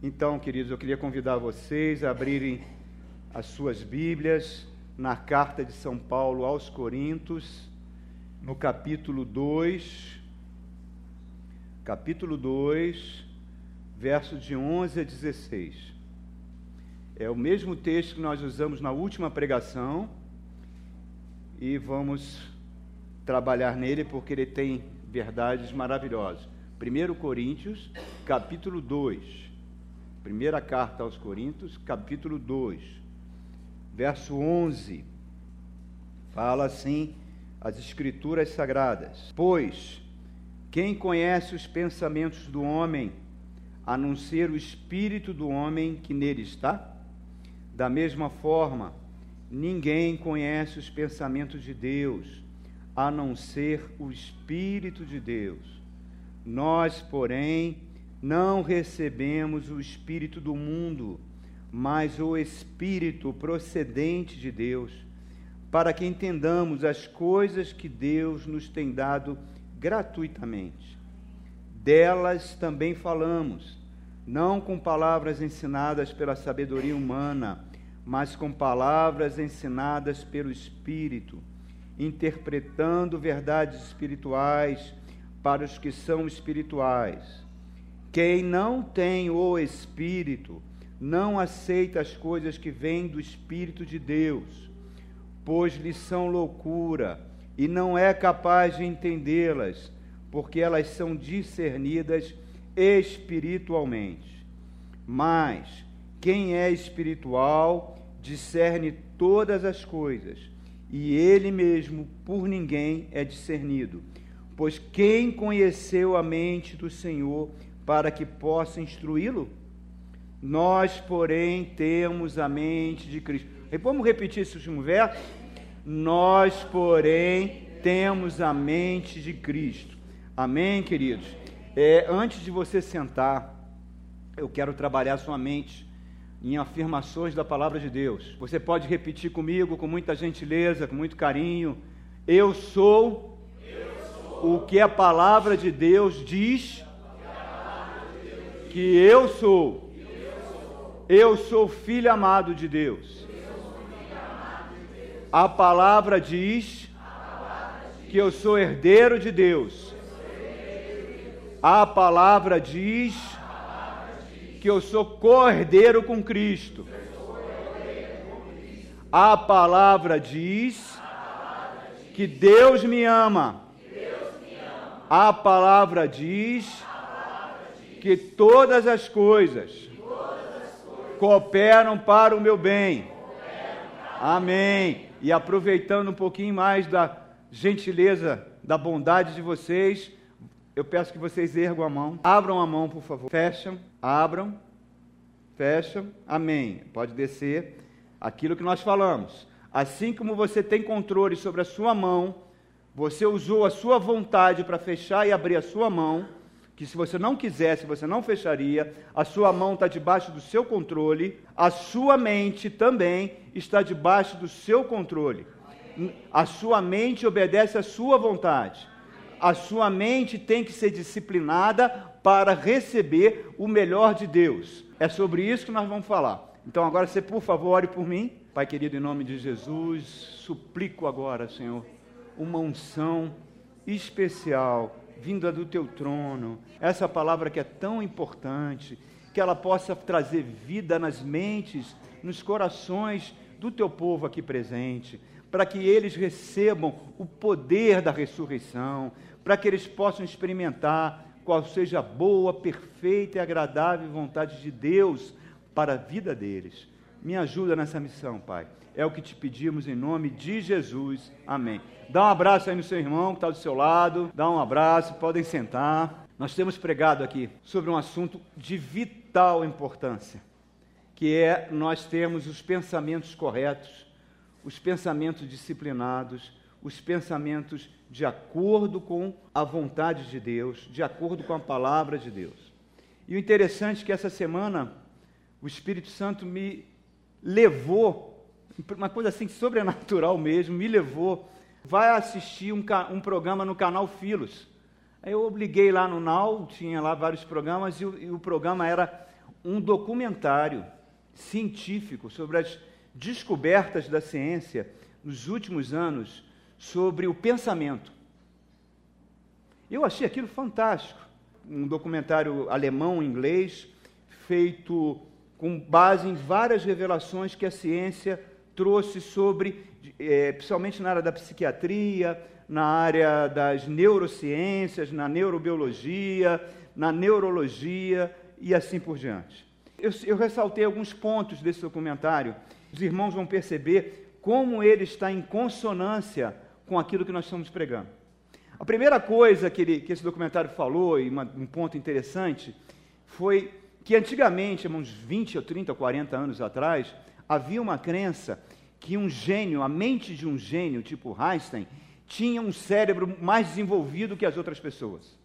Então, queridos, eu queria convidar vocês a abrirem as suas Bíblias na carta de São Paulo aos Coríntios, no capítulo 2, capítulo 2, versos de 11 a 16. É o mesmo texto que nós usamos na última pregação e vamos trabalhar nele porque ele tem verdades maravilhosas. 1 Coríntios, capítulo 2. Primeira carta aos Coríntios, capítulo 2, verso 11. Fala assim as Escrituras Sagradas: Pois quem conhece os pensamentos do homem, a não ser o espírito do homem que nele está? Da mesma forma, ninguém conhece os pensamentos de Deus, a não ser o espírito de Deus. Nós, porém, não recebemos o Espírito do mundo, mas o Espírito procedente de Deus, para que entendamos as coisas que Deus nos tem dado gratuitamente. Delas também falamos, não com palavras ensinadas pela sabedoria humana, mas com palavras ensinadas pelo Espírito, interpretando verdades espirituais para os que são espirituais quem não tem o Espírito não aceita as coisas que vêm do Espírito de Deus, pois lhes são loucura e não é capaz de entendê-las, porque elas são discernidas espiritualmente. Mas quem é espiritual discerne todas as coisas, e ele mesmo por ninguém é discernido. Pois quem conheceu a mente do Senhor para que possa instruí-lo? Nós, porém, temos a mente de Cristo. E vamos repetir esse último verso? Nós, porém, temos a mente de Cristo. Amém, queridos? É, antes de você sentar, eu quero trabalhar sua mente em afirmações da palavra de Deus. Você pode repetir comigo com muita gentileza, com muito carinho. Eu sou, eu sou. o que a palavra de Deus diz que eu sou. Eu sou filho amado de Deus. A palavra diz que eu sou herdeiro de Deus. A palavra diz que eu sou co-herdeiro com Cristo. A palavra diz que Deus me ama. A palavra diz que todas as coisas cooperam para o meu bem. Amém. E aproveitando um pouquinho mais da gentileza, da bondade de vocês, eu peço que vocês ergam a mão. Abram a mão, por favor. Fecham, abram, fecham. Amém. Pode descer. Aquilo que nós falamos. Assim como você tem controle sobre a sua mão, você usou a sua vontade para fechar e abrir a sua mão que se você não quisesse, você não fecharia, a sua mão está debaixo do seu controle, a sua mente também está debaixo do seu controle. A sua mente obedece à sua vontade. A sua mente tem que ser disciplinada para receber o melhor de Deus. É sobre isso que nós vamos falar. Então agora você, por favor, ore por mim. Pai querido, em nome de Jesus, suplico agora, Senhor, uma unção especial vinda do teu trono, essa palavra que é tão importante, que ela possa trazer vida nas mentes, nos corações do teu povo aqui presente, para que eles recebam o poder da ressurreição, para que eles possam experimentar qual seja a boa, perfeita e agradável vontade de Deus para a vida deles. Me ajuda nessa missão, Pai. É o que te pedimos em nome de Jesus. Amém. Dá um abraço aí no seu irmão que está do seu lado. Dá um abraço, podem sentar. Nós temos pregado aqui sobre um assunto de vital importância, que é nós temos os pensamentos corretos, os pensamentos disciplinados, os pensamentos de acordo com a vontade de Deus, de acordo com a palavra de Deus. E o interessante é que essa semana o Espírito Santo me levou, uma coisa assim sobrenatural mesmo, me levou vai assistir um, um programa no canal Filos. Aí eu obliguei lá no NAU, tinha lá vários programas, e o, e o programa era um documentário científico sobre as descobertas da ciência nos últimos anos sobre o pensamento. Eu achei aquilo fantástico. Um documentário alemão, inglês, feito com base em várias revelações que a ciência trouxe sobre, é, principalmente na área da psiquiatria, na área das neurociências, na neurobiologia, na neurologia e assim por diante. Eu, eu ressaltei alguns pontos desse documentário. Os irmãos vão perceber como ele está em consonância com aquilo que nós estamos pregando. A primeira coisa que, ele, que esse documentário falou, e uma, um ponto interessante, foi que antigamente, uns 20 ou 30 ou 40 anos atrás, havia uma crença que um gênio, a mente de um gênio, tipo Einstein, tinha um cérebro mais desenvolvido que as outras pessoas.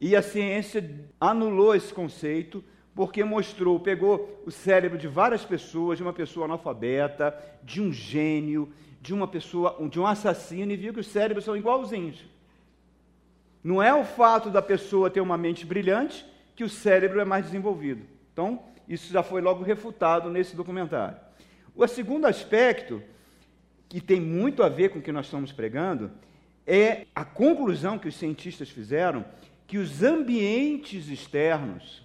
E a ciência anulou esse conceito porque mostrou, pegou o cérebro de várias pessoas, de uma pessoa analfabeta, de um gênio, de uma pessoa, de um assassino e viu que os cérebros são igualzinhos. Não é o fato da pessoa ter uma mente brilhante que o cérebro é mais desenvolvido. Então, isso já foi logo refutado nesse documentário. O segundo aspecto, que tem muito a ver com o que nós estamos pregando, é a conclusão que os cientistas fizeram que os ambientes externos,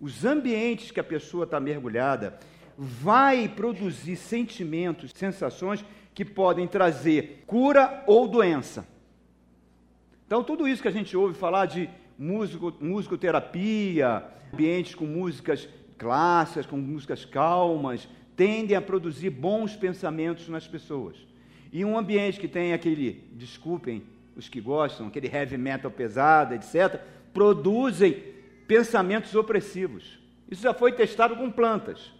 os ambientes que a pessoa está mergulhada, vai produzir sentimentos, sensações que podem trazer cura ou doença. Então, tudo isso que a gente ouve falar de músico, musicoterapia, ambientes com músicas clássicas, com músicas calmas, tendem a produzir bons pensamentos nas pessoas. E um ambiente que tem aquele, desculpem os que gostam, aquele heavy metal pesado, etc., produzem pensamentos opressivos. Isso já foi testado com plantas.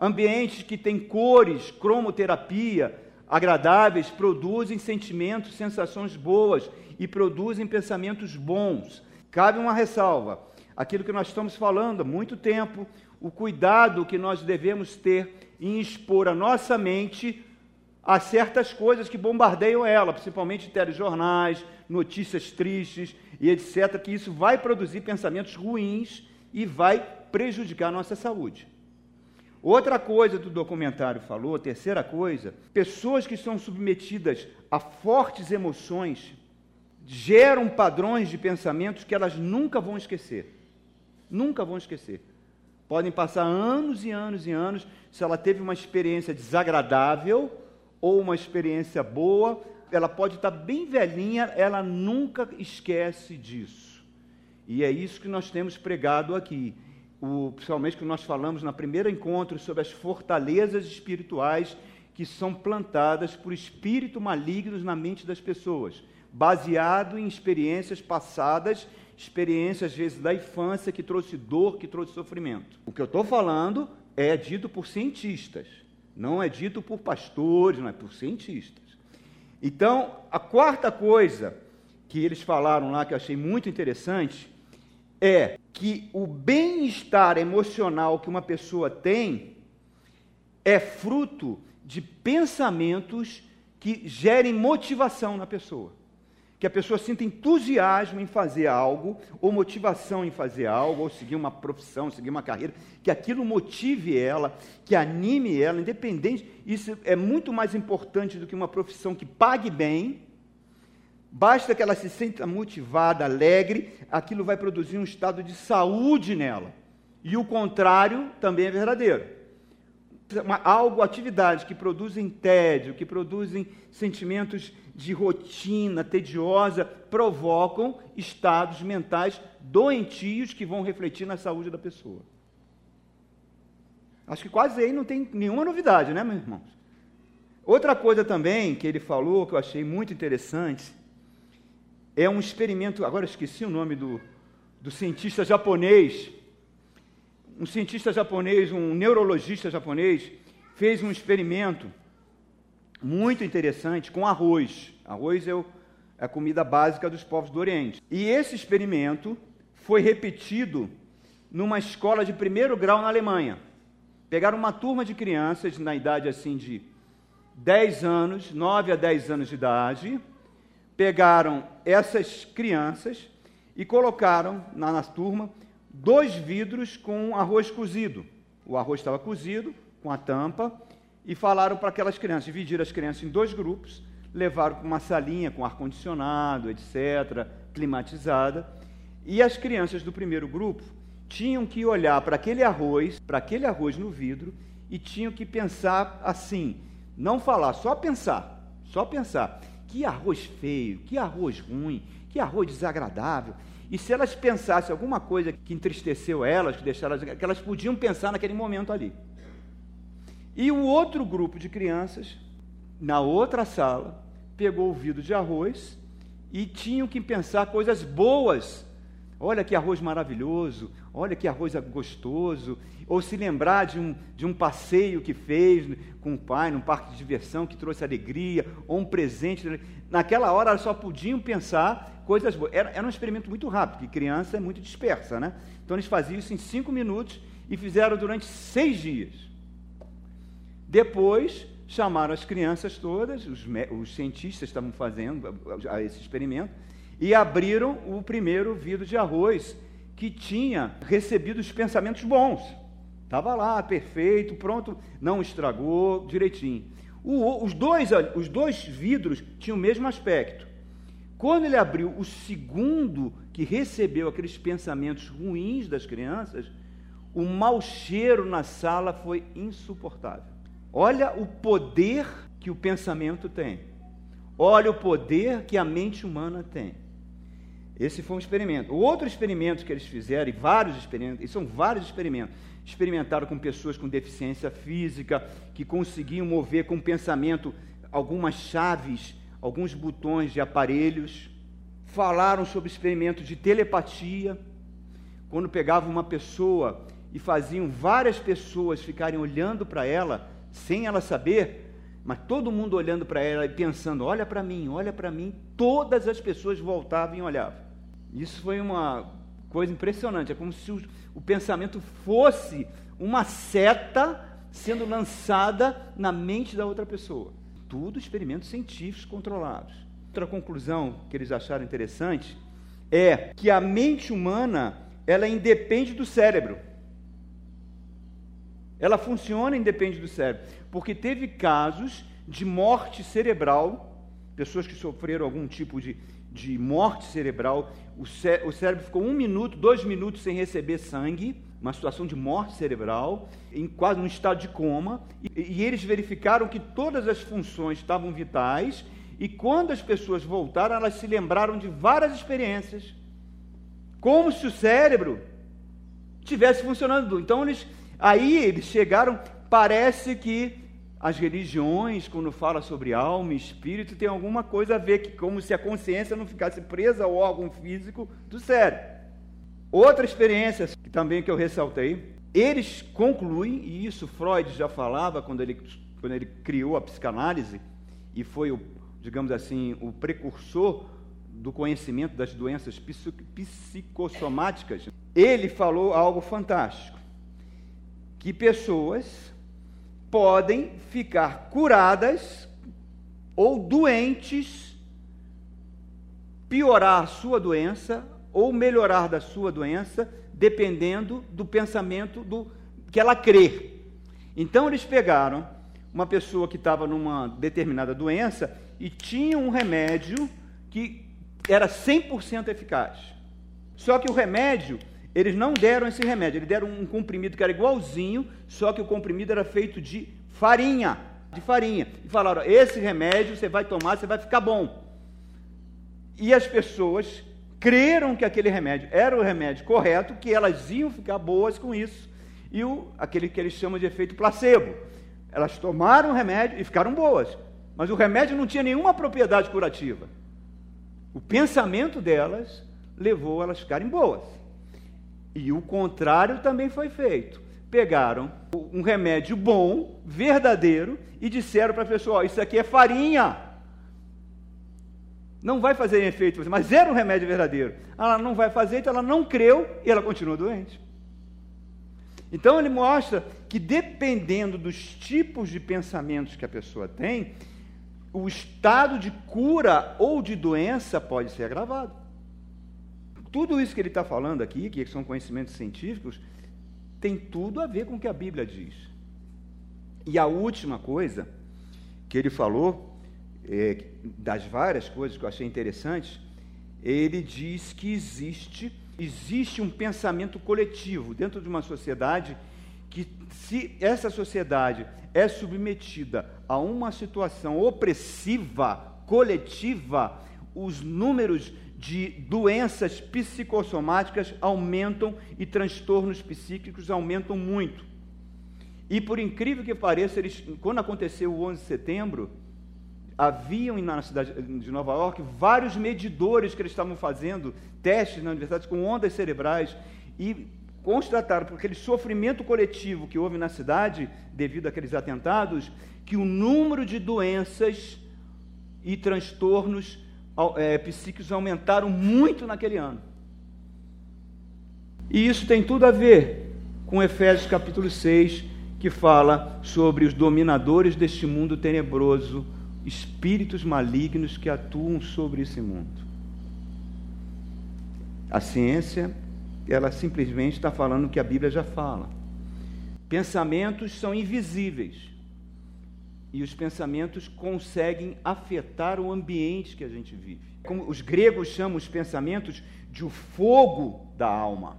Ambientes que têm cores, cromoterapia agradáveis, produzem sentimentos, sensações boas e produzem pensamentos bons. Cabe uma ressalva: aquilo que nós estamos falando há muito tempo, o cuidado que nós devemos ter em expor a nossa mente a certas coisas que bombardeiam ela, principalmente telejornais, notícias tristes e etc., que isso vai produzir pensamentos ruins e vai prejudicar a nossa saúde. Outra coisa do documentário falou, terceira coisa, pessoas que estão submetidas a fortes emoções geram padrões de pensamentos que elas nunca vão esquecer. Nunca vão esquecer. Podem passar anos e anos e anos, se ela teve uma experiência desagradável ou uma experiência boa, ela pode estar bem velhinha, ela nunca esquece disso. E é isso que nós temos pregado aqui o, principalmente que nós falamos no primeiro encontro sobre as fortalezas espirituais que são plantadas por espíritos malignos na mente das pessoas, baseado em experiências passadas, experiências às vezes da infância que trouxe dor, que trouxe sofrimento. O que eu estou falando é dito por cientistas, não é dito por pastores, não é por cientistas. Então, a quarta coisa que eles falaram lá que eu achei muito interessante é que o bem-estar emocional que uma pessoa tem é fruto de pensamentos que gerem motivação na pessoa. Que a pessoa sinta entusiasmo em fazer algo, ou motivação em fazer algo, ou seguir uma profissão, seguir uma carreira, que aquilo motive ela, que anime ela, independente. Isso é muito mais importante do que uma profissão que pague bem, Basta que ela se sinta motivada, alegre, aquilo vai produzir um estado de saúde nela. E o contrário também é verdadeiro. Uma, algo, atividades que produzem tédio, que produzem sentimentos de rotina tediosa, provocam estados mentais doentios que vão refletir na saúde da pessoa. Acho que quase aí não tem nenhuma novidade, né, meus irmãos? Outra coisa também que ele falou, que eu achei muito interessante, é um experimento, agora esqueci o nome do, do cientista japonês, um cientista japonês, um neurologista japonês, fez um experimento muito interessante com arroz. Arroz é, é a comida básica dos povos do Oriente. E esse experimento foi repetido numa escola de primeiro grau na Alemanha. Pegaram uma turma de crianças na idade assim de 10 anos, 9 a 10 anos de idade, pegaram essas crianças e colocaram na, na turma dois vidros com arroz cozido. O arroz estava cozido, com a tampa, e falaram para aquelas crianças, dividiram as crianças em dois grupos, levaram para uma salinha com ar-condicionado, etc., climatizada, e as crianças do primeiro grupo tinham que olhar para aquele arroz, para aquele arroz no vidro, e tinham que pensar assim, não falar, só pensar, só pensar. Que arroz feio, que arroz ruim, que arroz desagradável. E se elas pensassem alguma coisa que entristeceu elas, que deixaram elas, que elas podiam pensar naquele momento ali. E o outro grupo de crianças, na outra sala, pegou o vidro de arroz e tinham que pensar coisas boas. Olha que arroz maravilhoso, olha que arroz gostoso, ou se lembrar de um, de um passeio que fez com o pai num parque de diversão que trouxe alegria, ou um presente. Naquela hora só podiam pensar coisas boas. Era, era um experimento muito rápido, porque criança é muito dispersa, né? Então eles faziam isso em cinco minutos e fizeram durante seis dias. Depois chamaram as crianças todas, os, os cientistas estavam fazendo esse experimento, e abriram o primeiro vidro de arroz que tinha recebido os pensamentos bons. Estava lá, perfeito, pronto, não estragou, direitinho. O, os, dois, os dois vidros tinham o mesmo aspecto. Quando ele abriu o segundo, que recebeu aqueles pensamentos ruins das crianças, o mau cheiro na sala foi insuportável. Olha o poder que o pensamento tem. Olha o poder que a mente humana tem. Esse foi um experimento. O outro experimento que eles fizeram, e vários experimentos, e são vários experimentos, experimentaram com pessoas com deficiência física, que conseguiam mover com pensamento algumas chaves, alguns botões de aparelhos. Falaram sobre experimentos de telepatia, quando pegavam uma pessoa e faziam várias pessoas ficarem olhando para ela, sem ela saber, mas todo mundo olhando para ela e pensando: olha para mim, olha para mim, todas as pessoas voltavam e olhavam. Isso foi uma coisa impressionante, é como se o, o pensamento fosse uma seta sendo lançada na mente da outra pessoa. Tudo experimentos científicos controlados. Outra conclusão que eles acharam interessante é que a mente humana ela independe do cérebro. Ela funciona independe do cérebro, porque teve casos de morte cerebral, pessoas que sofreram algum tipo de, de morte cerebral, o, cé o cérebro ficou um minuto, dois minutos sem receber sangue, uma situação de morte cerebral, em quase num estado de coma, e, e eles verificaram que todas as funções estavam vitais, e quando as pessoas voltaram, elas se lembraram de várias experiências, como se o cérebro tivesse funcionando. Então eles, aí eles chegaram, parece que as religiões, quando fala sobre alma e espírito, tem alguma coisa a ver, que, como se a consciência não ficasse presa ao órgão físico do cérebro. Outra experiência que também que eu ressaltei, eles concluem, e isso Freud já falava quando ele, quando ele criou a psicanálise, e foi, o, digamos assim, o precursor do conhecimento das doenças psicossomáticas, ele falou algo fantástico, que pessoas podem ficar curadas ou doentes, piorar a sua doença ou melhorar da sua doença, dependendo do pensamento do que ela crê. Então eles pegaram uma pessoa que estava numa determinada doença e tinha um remédio que era 100% eficaz. Só que o remédio eles não deram esse remédio, eles deram um comprimido que era igualzinho, só que o comprimido era feito de farinha, de farinha. E falaram: esse remédio você vai tomar, você vai ficar bom. E as pessoas creram que aquele remédio era o remédio correto, que elas iam ficar boas com isso. E o, aquele que eles chamam de efeito placebo. Elas tomaram o remédio e ficaram boas. Mas o remédio não tinha nenhuma propriedade curativa. O pensamento delas levou elas a ficarem boas. E o contrário também foi feito. Pegaram um remédio bom, verdadeiro, e disseram para a pessoa: Isso aqui é farinha. Não vai fazer efeito, mas era um remédio verdadeiro. Ela não vai fazer, então ela não creu e ela continua doente. Então ele mostra que dependendo dos tipos de pensamentos que a pessoa tem, o estado de cura ou de doença pode ser agravado tudo isso que ele está falando aqui, que são conhecimentos científicos, tem tudo a ver com o que a Bíblia diz. E a última coisa que ele falou, é, das várias coisas que eu achei interessantes, ele diz que existe, existe um pensamento coletivo dentro de uma sociedade que se essa sociedade é submetida a uma situação opressiva, coletiva, os números de doenças psicossomáticas aumentam e transtornos psíquicos aumentam muito. E por incrível que pareça, eles, quando aconteceu o 11 de setembro, haviam na cidade de Nova York vários medidores que eles estavam fazendo testes na universidade com ondas cerebrais e constataram, por aquele sofrimento coletivo que houve na cidade devido àqueles atentados, que o número de doenças e transtornos é, psíquicos aumentaram muito naquele ano. E isso tem tudo a ver com Efésios capítulo 6, que fala sobre os dominadores deste mundo tenebroso, espíritos malignos que atuam sobre esse mundo. A ciência, ela simplesmente está falando o que a Bíblia já fala. Pensamentos são invisíveis e os pensamentos conseguem afetar o ambiente que a gente vive. Como os gregos chamam os pensamentos de o fogo da alma.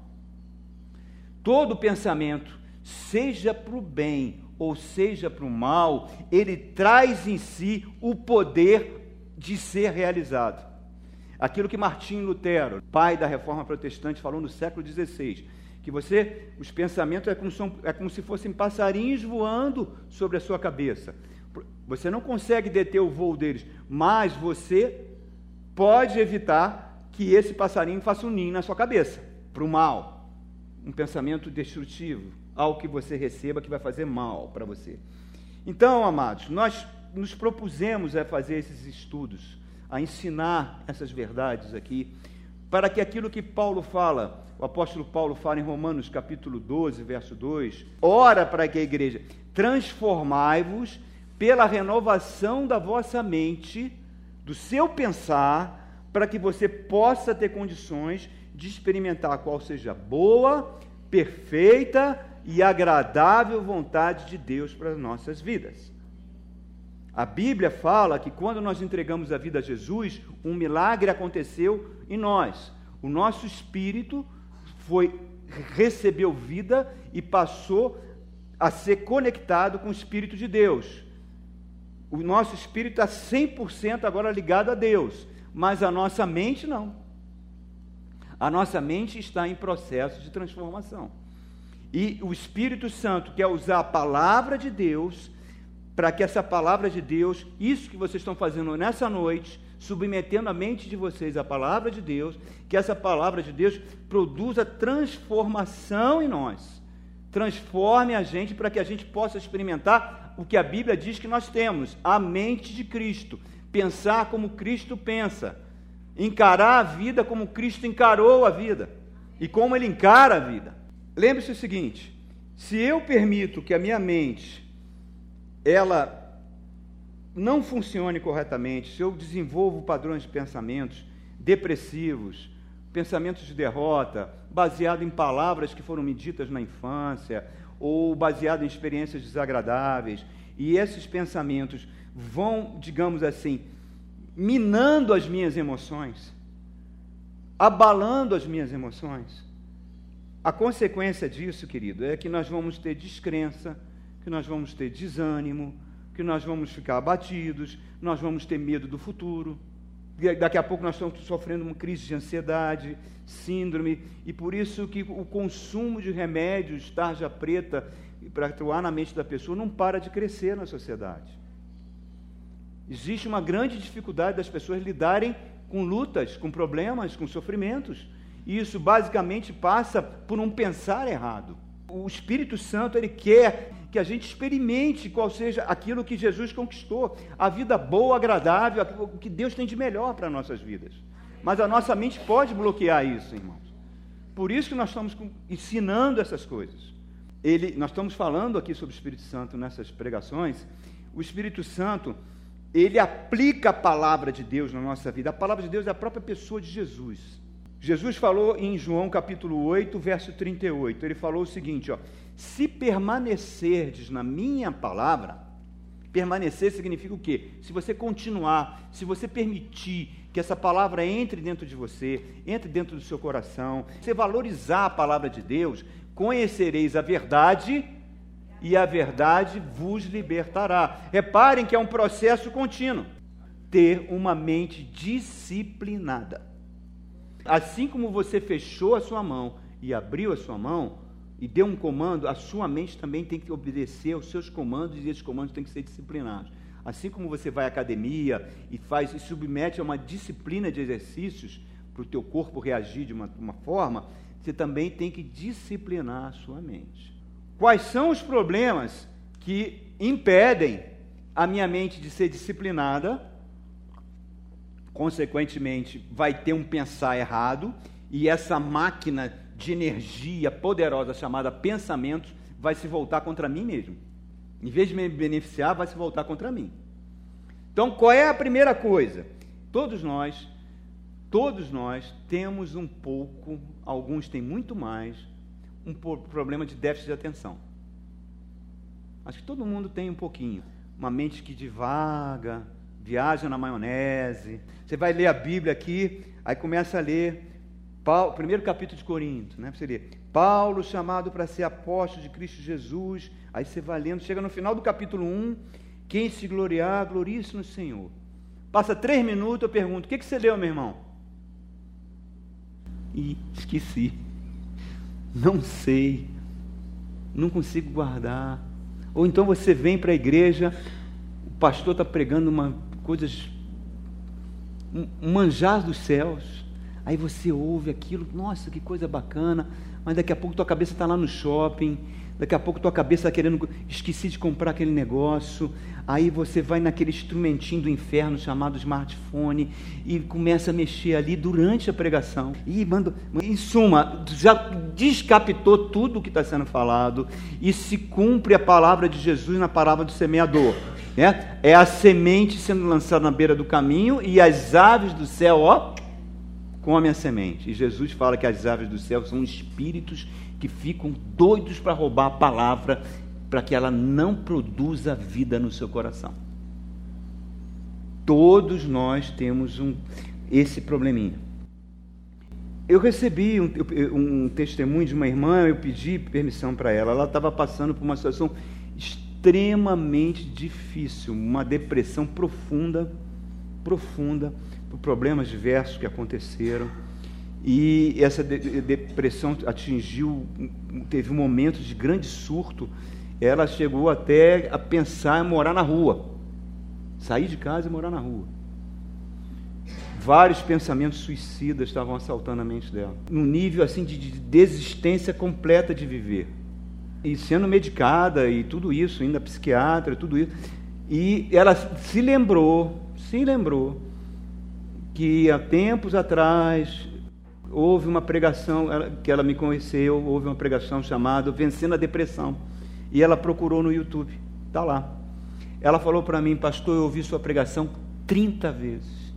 Todo pensamento, seja para o bem ou seja para o mal, ele traz em si o poder de ser realizado. Aquilo que Martim Lutero, pai da reforma protestante, falou no século XVI, que você, os pensamentos é como, são, é como se fossem passarinhos voando sobre a sua cabeça. Você não consegue deter o voo deles, mas você pode evitar que esse passarinho faça um ninho na sua cabeça, para o mal. Um pensamento destrutivo, algo que você receba que vai fazer mal para você. Então, amados, nós nos propusemos a fazer esses estudos, a ensinar essas verdades aqui, para que aquilo que Paulo fala, o apóstolo Paulo fala em Romanos capítulo 12, verso 2, ora para que a igreja transformai-vos pela renovação da vossa mente, do seu pensar, para que você possa ter condições de experimentar qual seja boa, perfeita e agradável vontade de Deus para as nossas vidas. A Bíblia fala que quando nós entregamos a vida a Jesus, um milagre aconteceu em nós. O nosso espírito foi recebeu vida e passou a ser conectado com o espírito de Deus. O nosso espírito está 100% agora ligado a Deus, mas a nossa mente não. A nossa mente está em processo de transformação. E o Espírito Santo quer usar a palavra de Deus para que essa palavra de Deus, isso que vocês estão fazendo nessa noite, submetendo a mente de vocês à palavra de Deus, que essa palavra de Deus produza transformação em nós. Transforme a gente para que a gente possa experimentar o que a Bíblia diz que nós temos: a mente de Cristo, pensar como Cristo pensa, encarar a vida como Cristo encarou a vida. E como ele encara a vida. Lembre-se o seguinte: se eu permito que a minha mente ela não funcione corretamente, se eu desenvolvo padrões de pensamentos depressivos, pensamentos de derrota, baseado em palavras que foram medidas na infância, ou baseado em experiências desagradáveis, e esses pensamentos vão, digamos assim, minando as minhas emoções, abalando as minhas emoções. A consequência disso, querido, é que nós vamos ter descrença, que nós vamos ter desânimo, que nós vamos ficar abatidos, nós vamos ter medo do futuro. Daqui a pouco nós estamos sofrendo uma crise de ansiedade, síndrome, e por isso que o consumo de remédios, tarja preta, para atuar na mente da pessoa, não para de crescer na sociedade. Existe uma grande dificuldade das pessoas lidarem com lutas, com problemas, com sofrimentos. E isso basicamente passa por um pensar errado. O Espírito Santo ele quer que a gente experimente qual seja aquilo que Jesus conquistou, a vida boa, agradável, o que Deus tem de melhor para nossas vidas. Mas a nossa mente pode bloquear isso, irmãos. Por isso que nós estamos ensinando essas coisas. Ele, nós estamos falando aqui sobre o Espírito Santo nessas pregações. O Espírito Santo, ele aplica a palavra de Deus na nossa vida. A palavra de Deus é a própria pessoa de Jesus. Jesus falou em João capítulo 8, verso 38. Ele falou o seguinte, ó: Se permanecerdes na minha palavra, permanecer significa o quê? Se você continuar, se você permitir que essa palavra entre dentro de você, entre dentro do seu coração, você valorizar a palavra de Deus, conhecereis a verdade e a verdade vos libertará. Reparem que é um processo contínuo. Ter uma mente disciplinada. Assim como você fechou a sua mão e abriu a sua mão e deu um comando, a sua mente também tem que obedecer aos seus comandos e esses comandos têm que ser disciplinados. Assim como você vai à academia e faz e submete a uma disciplina de exercícios para o teu corpo reagir de uma, uma forma, você também tem que disciplinar a sua mente. Quais são os problemas que impedem a minha mente de ser disciplinada? Consequentemente, vai ter um pensar errado e essa máquina de energia poderosa chamada pensamento vai se voltar contra mim mesmo. Em vez de me beneficiar, vai se voltar contra mim. Então, qual é a primeira coisa? Todos nós, todos nós temos um pouco, alguns têm muito mais, um problema de déficit de atenção. Acho que todo mundo tem um pouquinho. Uma mente que divaga, viaja na maionese. Você vai ler a Bíblia aqui, aí começa a ler Paulo, primeiro capítulo de Corinto, né? Você ler Paulo chamado para ser apóstolo de Cristo Jesus. Aí você vai lendo, chega no final do capítulo 1, quem se gloriar, glorie-se no Senhor. Passa três minutos, eu pergunto, o que, que você leu, meu irmão? E esqueci. Não sei. Não consigo guardar. Ou então você vem para a igreja, o pastor está pregando uma, coisas, um, manjar dos céus. Aí você ouve aquilo, nossa, que coisa bacana, mas daqui a pouco tua cabeça está lá no shopping, Daqui a pouco tua cabeça está querendo, esqueci de comprar aquele negócio. Aí você vai naquele instrumentinho do inferno chamado smartphone e começa a mexer ali durante a pregação. E manda, em suma, já descapitou tudo o que está sendo falado e se cumpre a palavra de Jesus na palavra do semeador. Né? É a semente sendo lançada na beira do caminho e as aves do céu, ó, comem a semente. E Jesus fala que as aves do céu são espíritos que ficam doidos para roubar a palavra para que ela não produza vida no seu coração. Todos nós temos um, esse probleminha. Eu recebi um, um testemunho de uma irmã, eu pedi permissão para ela. Ela estava passando por uma situação extremamente difícil, uma depressão profunda, profunda, por problemas diversos que aconteceram e essa depressão atingiu, teve um momento de grande surto. Ela chegou até a pensar em morar na rua, sair de casa e morar na rua. Vários pensamentos suicidas estavam assaltando a mente dela, num nível assim de, de desistência completa de viver. E sendo medicada e tudo isso, ainda psiquiatra, tudo isso. E ela se lembrou, se lembrou que há tempos atrás houve uma pregação que ela me conheceu, houve uma pregação chamada Vencendo a Depressão. E ela procurou no YouTube, está lá. Ela falou para mim, pastor, eu ouvi sua pregação 30 vezes.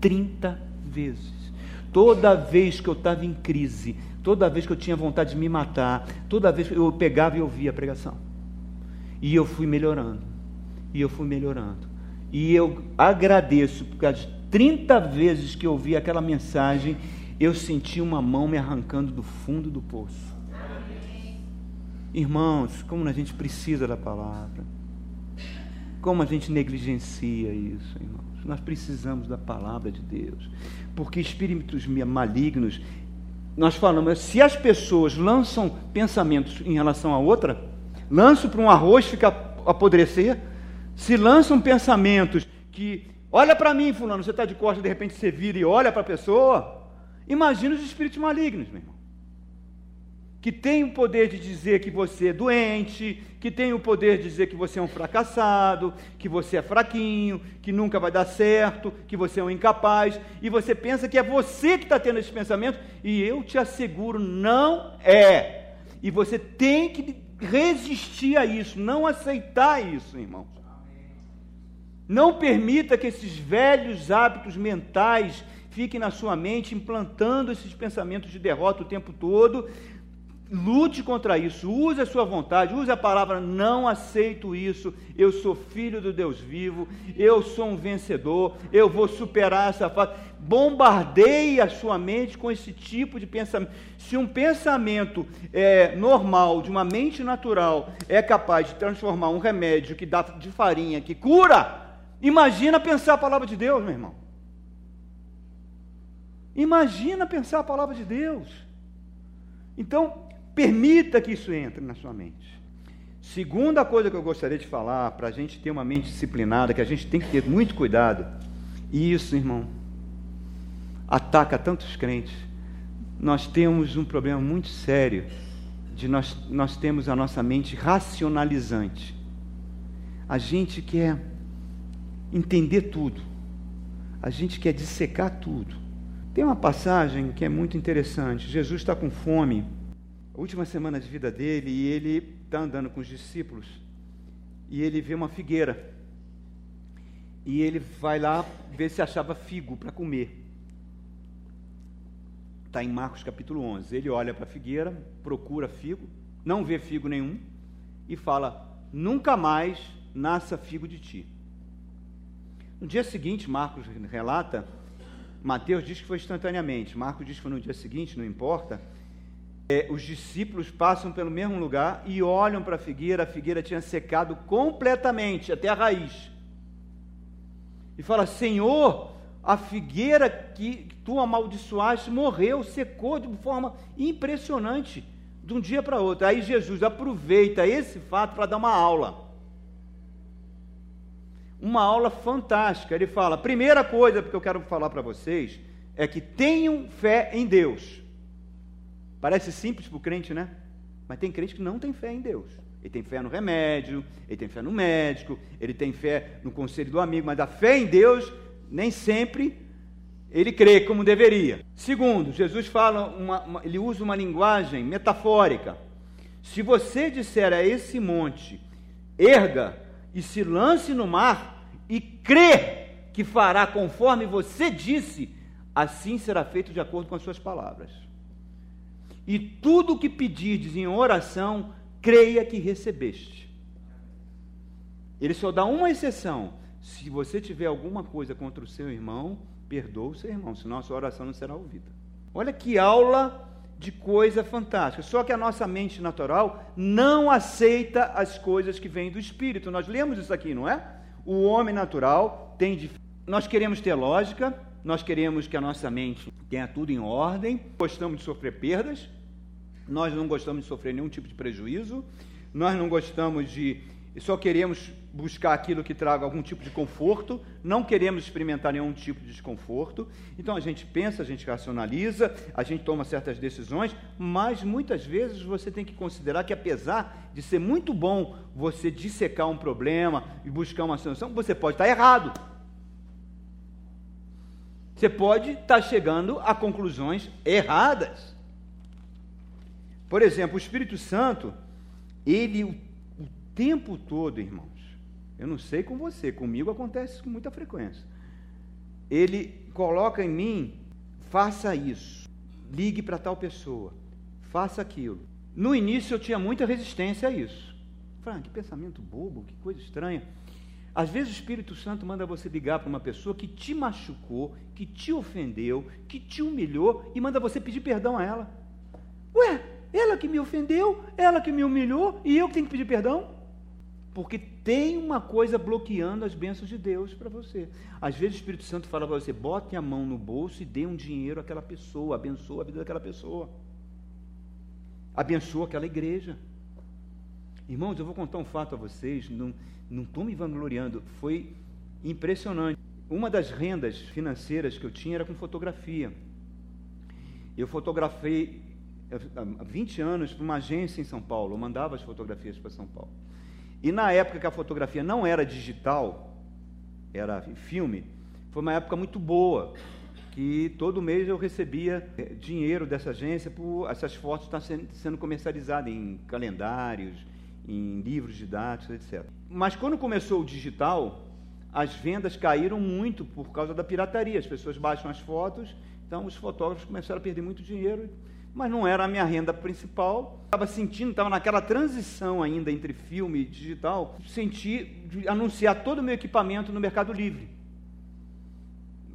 30 vezes. Toda vez que eu estava em crise, toda vez que eu tinha vontade de me matar, toda vez que eu pegava e ouvia a pregação. E eu fui melhorando. E eu fui melhorando. E eu agradeço, porque as 30 vezes que eu ouvi aquela mensagem, eu senti uma mão me arrancando do fundo do poço. Irmãos, como a gente precisa da palavra. Como a gente negligencia isso, irmãos. Nós precisamos da palavra de Deus. Porque espíritos malignos, nós falamos, se as pessoas lançam pensamentos em relação a outra, lançam para um arroz fica apodrecer, se lançam pensamentos que, olha para mim, fulano, você está de costas, de repente você vira e olha para a pessoa, Imagina os espíritos malignos, meu irmão. Que tem o poder de dizer que você é doente, que tem o poder de dizer que você é um fracassado, que você é fraquinho, que nunca vai dar certo, que você é um incapaz, e você pensa que é você que está tendo esse pensamento, e eu te asseguro, não é. E você tem que resistir a isso, não aceitar isso, irmãos. Não permita que esses velhos hábitos mentais fiquem na sua mente implantando esses pensamentos de derrota o tempo todo. Lute contra isso, use a sua vontade, use a palavra não aceito isso. Eu sou filho do Deus vivo, eu sou um vencedor, eu vou superar essa fase. Bombardeie a sua mente com esse tipo de pensamento. Se um pensamento é, normal, de uma mente natural, é capaz de transformar um remédio que dá de farinha, que cura, imagina pensar a palavra de Deus, meu irmão. Imagina pensar a palavra de Deus. Então, Permita que isso entre na sua mente. Segunda coisa que eu gostaria de falar, para a gente ter uma mente disciplinada, que a gente tem que ter muito cuidado, e isso, irmão, ataca tantos crentes. Nós temos um problema muito sério de nós, nós temos a nossa mente racionalizante. A gente quer entender tudo. A gente quer dissecar tudo. Tem uma passagem que é muito interessante. Jesus está com fome última semana de vida dele e ele está andando com os discípulos e ele vê uma figueira e ele vai lá ver se achava figo para comer. Está em Marcos capítulo 11. Ele olha para a figueira, procura figo, não vê figo nenhum e fala: Nunca mais nasça figo de ti. No dia seguinte, Marcos relata, Mateus diz que foi instantaneamente, Marcos diz que foi no dia seguinte, não importa é, os discípulos passam pelo mesmo lugar e olham para a figueira, a figueira tinha secado completamente, até a raiz. E fala: Senhor, a figueira que tu amaldiçoaste morreu, secou de forma impressionante, de um dia para outro. Aí Jesus aproveita esse fato para dar uma aula. Uma aula fantástica. Ele fala: primeira coisa que eu quero falar para vocês é que tenham fé em Deus. Parece simples para o crente, né? Mas tem crente que não tem fé em Deus. Ele tem fé no remédio, ele tem fé no médico, ele tem fé no conselho do amigo, mas a fé em Deus nem sempre ele crê como deveria. Segundo, Jesus fala, uma, uma, ele usa uma linguagem metafórica. Se você disser a esse monte, erga e se lance no mar, e crê que fará conforme você disse, assim será feito de acordo com as suas palavras. E tudo o que pedirdes em oração, creia que recebeste. Ele só dá uma exceção. Se você tiver alguma coisa contra o seu irmão, perdoa o seu irmão, senão a sua oração não será ouvida. Olha que aula de coisa fantástica. Só que a nossa mente natural não aceita as coisas que vêm do espírito. Nós lemos isso aqui, não é? O homem natural tem nós queremos ter lógica, nós queremos que a nossa mente tenha tudo em ordem, gostamos de sofrer perdas, nós não gostamos de sofrer nenhum tipo de prejuízo, nós não gostamos de. Só queremos buscar aquilo que traga algum tipo de conforto, não queremos experimentar nenhum tipo de desconforto. Então a gente pensa, a gente racionaliza, a gente toma certas decisões, mas muitas vezes você tem que considerar que, apesar de ser muito bom você dissecar um problema e buscar uma solução, você pode estar errado. Você pode estar chegando a conclusões erradas. Por exemplo, o Espírito Santo, ele o, o tempo todo, irmãos, eu não sei com você, comigo acontece com muita frequência. Ele coloca em mim, faça isso, ligue para tal pessoa, faça aquilo. No início eu tinha muita resistência a isso. Frank, que pensamento bobo, que coisa estranha. Às vezes o Espírito Santo manda você ligar para uma pessoa que te machucou, que te ofendeu, que te humilhou e manda você pedir perdão a ela. Ué, ela que me ofendeu, ela que me humilhou e eu que tenho que pedir perdão? Porque tem uma coisa bloqueando as bênçãos de Deus para você. Às vezes o Espírito Santo fala para você: bote a mão no bolso e dê um dinheiro àquela pessoa, abençoa a vida daquela pessoa, abençoa aquela igreja. Irmãos, eu vou contar um fato a vocês, não, não estou me vangloriando, foi impressionante. Uma das rendas financeiras que eu tinha era com fotografia. Eu fotografei há 20 anos para uma agência em São Paulo, eu mandava as fotografias para São Paulo. E na época que a fotografia não era digital, era filme, foi uma época muito boa, que todo mês eu recebia eh, dinheiro dessa agência por essas fotos estar sendo comercializadas em calendários, em livros didáticos, etc. Mas quando começou o digital, as vendas caíram muito por causa da pirataria. As pessoas baixam as fotos, então os fotógrafos começaram a perder muito dinheiro, mas não era a minha renda principal. Estava sentindo, estava naquela transição ainda entre filme e digital, senti anunciar todo o meu equipamento no Mercado Livre.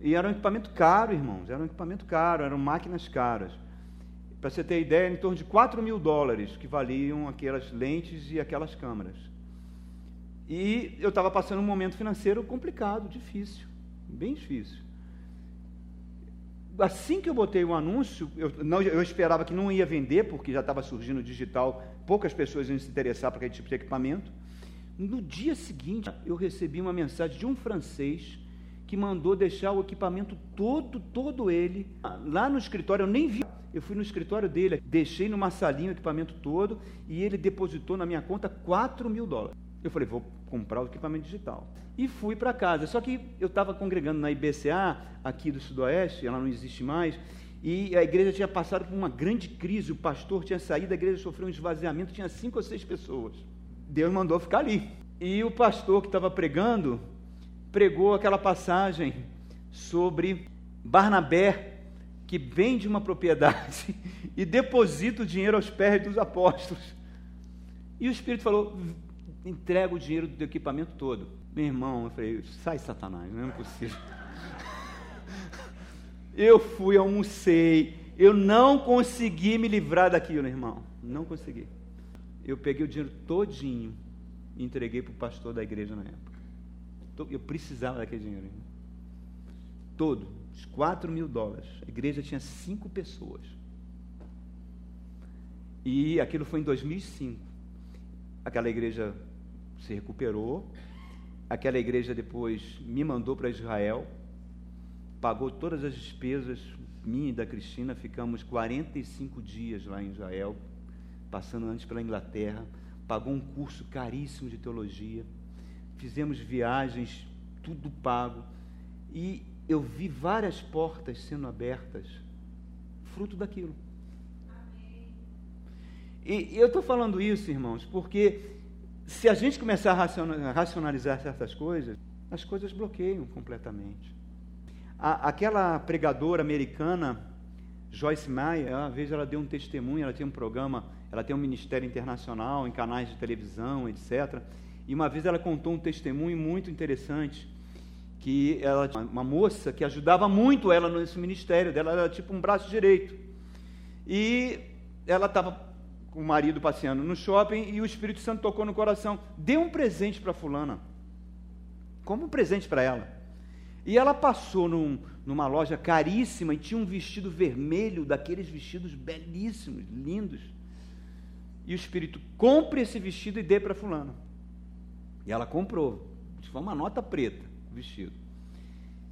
E era um equipamento caro, irmãos, era um equipamento caro, eram máquinas caras. Para você ter ideia, em torno de 4 mil dólares que valiam aquelas lentes e aquelas câmeras. E eu estava passando um momento financeiro complicado, difícil, bem difícil. Assim que eu botei o anúncio, eu, não, eu esperava que não ia vender, porque já estava surgindo digital, poucas pessoas iam se interessar por aquele tipo de equipamento. No dia seguinte, eu recebi uma mensagem de um francês que mandou deixar o equipamento todo, todo ele, lá no escritório. Eu nem vi eu fui no escritório dele, deixei numa salinha o equipamento todo e ele depositou na minha conta 4 mil dólares. Eu falei, vou comprar o equipamento digital. E fui para casa. Só que eu estava congregando na IBCA, aqui do Sudoeste, ela não existe mais, e a igreja tinha passado por uma grande crise. O pastor tinha saído, a igreja sofreu um esvaziamento, tinha cinco ou seis pessoas. Deus mandou ficar ali. E o pastor que estava pregando, pregou aquela passagem sobre Barnabé que vende uma propriedade e deposita o dinheiro aos pés dos apóstolos. E o Espírito falou: entrega o dinheiro do equipamento todo. Meu irmão, eu falei: sai, Satanás, não é possível. Eu fui, almocei, eu não consegui me livrar daquilo, irmão. Não consegui. Eu peguei o dinheiro todinho e entreguei para o pastor da igreja na época. Eu precisava daquele dinheiro, irmão. Todo 4 mil dólares. A igreja tinha cinco pessoas. E aquilo foi em 2005. Aquela igreja se recuperou. Aquela igreja depois me mandou para Israel, pagou todas as despesas, minha e da Cristina. Ficamos 45 dias lá em Israel, passando antes pela Inglaterra. Pagou um curso caríssimo de teologia. Fizemos viagens, tudo pago. E eu vi várias portas sendo abertas, fruto daquilo. E eu estou falando isso, irmãos, porque se a gente começar a racionalizar certas coisas, as coisas bloqueiam completamente. A, aquela pregadora americana, Joyce Meyer, uma vez ela deu um testemunho, ela tinha um programa, ela tem um ministério internacional em canais de televisão, etc. E uma vez ela contou um testemunho muito interessante que ela uma moça que ajudava muito ela nesse ministério dela, era tipo um braço direito. E ela estava o marido passeando no shopping e o Espírito Santo tocou no coração, dê um presente para fulana. Como um presente para ela. E ela passou num, numa loja caríssima e tinha um vestido vermelho, daqueles vestidos belíssimos, lindos. E o Espírito, compre esse vestido e dê para fulana. E ela comprou. Foi uma nota preta vestido.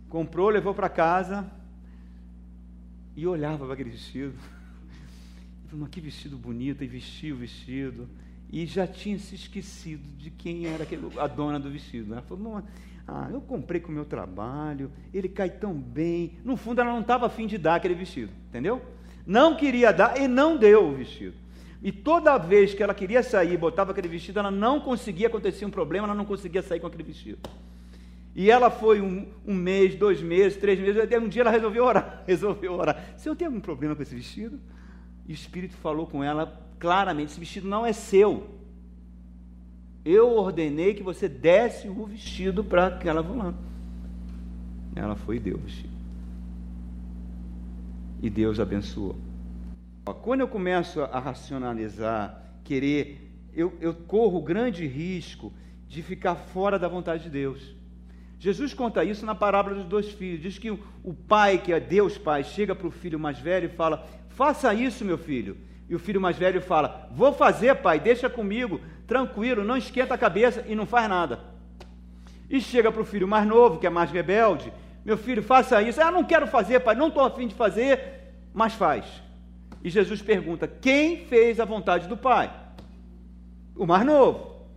Comprou, levou para casa e olhava para aquele vestido. Falou, que vestido bonito, e vestiu o vestido. E já tinha se esquecido de quem era a dona do vestido. Ela falou, ah, eu comprei com o meu trabalho, ele cai tão bem. No fundo, ela não estava afim de dar aquele vestido, entendeu? Não queria dar e não deu o vestido. E toda vez que ela queria sair, botava aquele vestido, ela não conseguia, acontecer um problema, ela não conseguia sair com aquele vestido. E ela foi um, um, mês, dois meses, três meses, até um dia ela resolveu orar. Resolveu orar. Senhor, tem algum problema com esse vestido? E o Espírito falou com ela claramente: esse vestido não é seu. Eu ordenei que você desse o vestido para aquela fulana. Ela foi e deu o vestido. E Deus abençoou. Quando eu começo a racionalizar, querer, eu, eu corro grande risco de ficar fora da vontade de Deus. Jesus conta isso na parábola dos dois filhos. Diz que o pai, que é Deus Pai, chega para o filho mais velho e fala: Faça isso, meu filho. E o filho mais velho fala: Vou fazer, pai, deixa comigo, tranquilo, não esquenta a cabeça e não faz nada. E chega para o filho mais novo, que é mais rebelde: Meu filho, faça isso. Ah, não quero fazer, pai, não estou afim de fazer, mas faz. E Jesus pergunta: Quem fez a vontade do pai? O mais novo.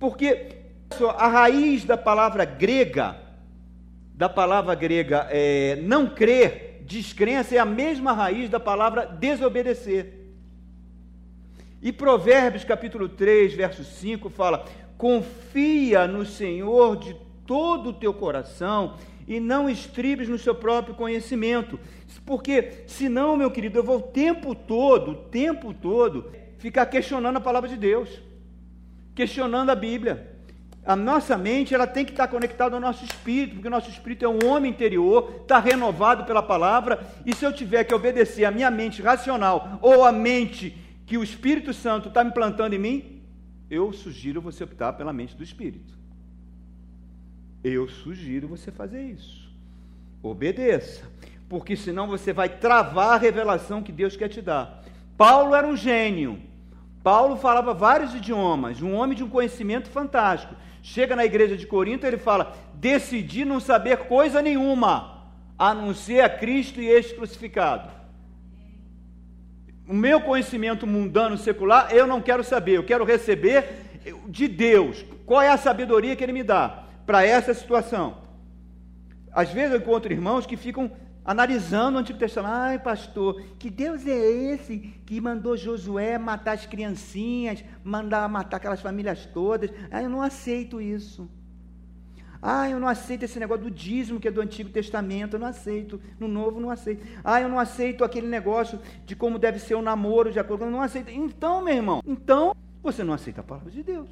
Porque a raiz da palavra grega, da palavra grega é, não crer, descrença, é a mesma raiz da palavra desobedecer. E Provérbios capítulo 3, verso 5 fala: confia no Senhor de todo o teu coração e não estribes no seu próprio conhecimento. Porque senão, meu querido, eu vou o tempo todo, o tempo todo, ficar questionando a palavra de Deus, questionando a Bíblia. A nossa mente ela tem que estar conectada ao nosso espírito, porque o nosso espírito é um homem interior, está renovado pela palavra, e se eu tiver que obedecer a minha mente racional ou a mente que o Espírito Santo está me plantando em mim, eu sugiro você optar pela mente do Espírito. Eu sugiro você fazer isso. Obedeça, porque senão você vai travar a revelação que Deus quer te dar. Paulo era um gênio. Paulo falava vários idiomas, um homem de um conhecimento fantástico. Chega na igreja de Corinto, ele fala: Decidi não saber coisa nenhuma, a não ser a Cristo e este crucificado. O meu conhecimento mundano, secular, eu não quero saber, eu quero receber de Deus. Qual é a sabedoria que Ele me dá para essa situação? Às vezes eu encontro irmãos que ficam analisando o Antigo Testamento. Ai, pastor, que Deus é esse que mandou Josué matar as criancinhas, mandar matar aquelas famílias todas? Ah, eu não aceito isso. Ah, eu não aceito esse negócio do dízimo que é do Antigo Testamento, eu não aceito. No Novo, não aceito. Ah, eu não aceito aquele negócio de como deve ser o namoro de acordo, eu não aceito. Então, meu irmão, então você não aceita a palavra de Deus.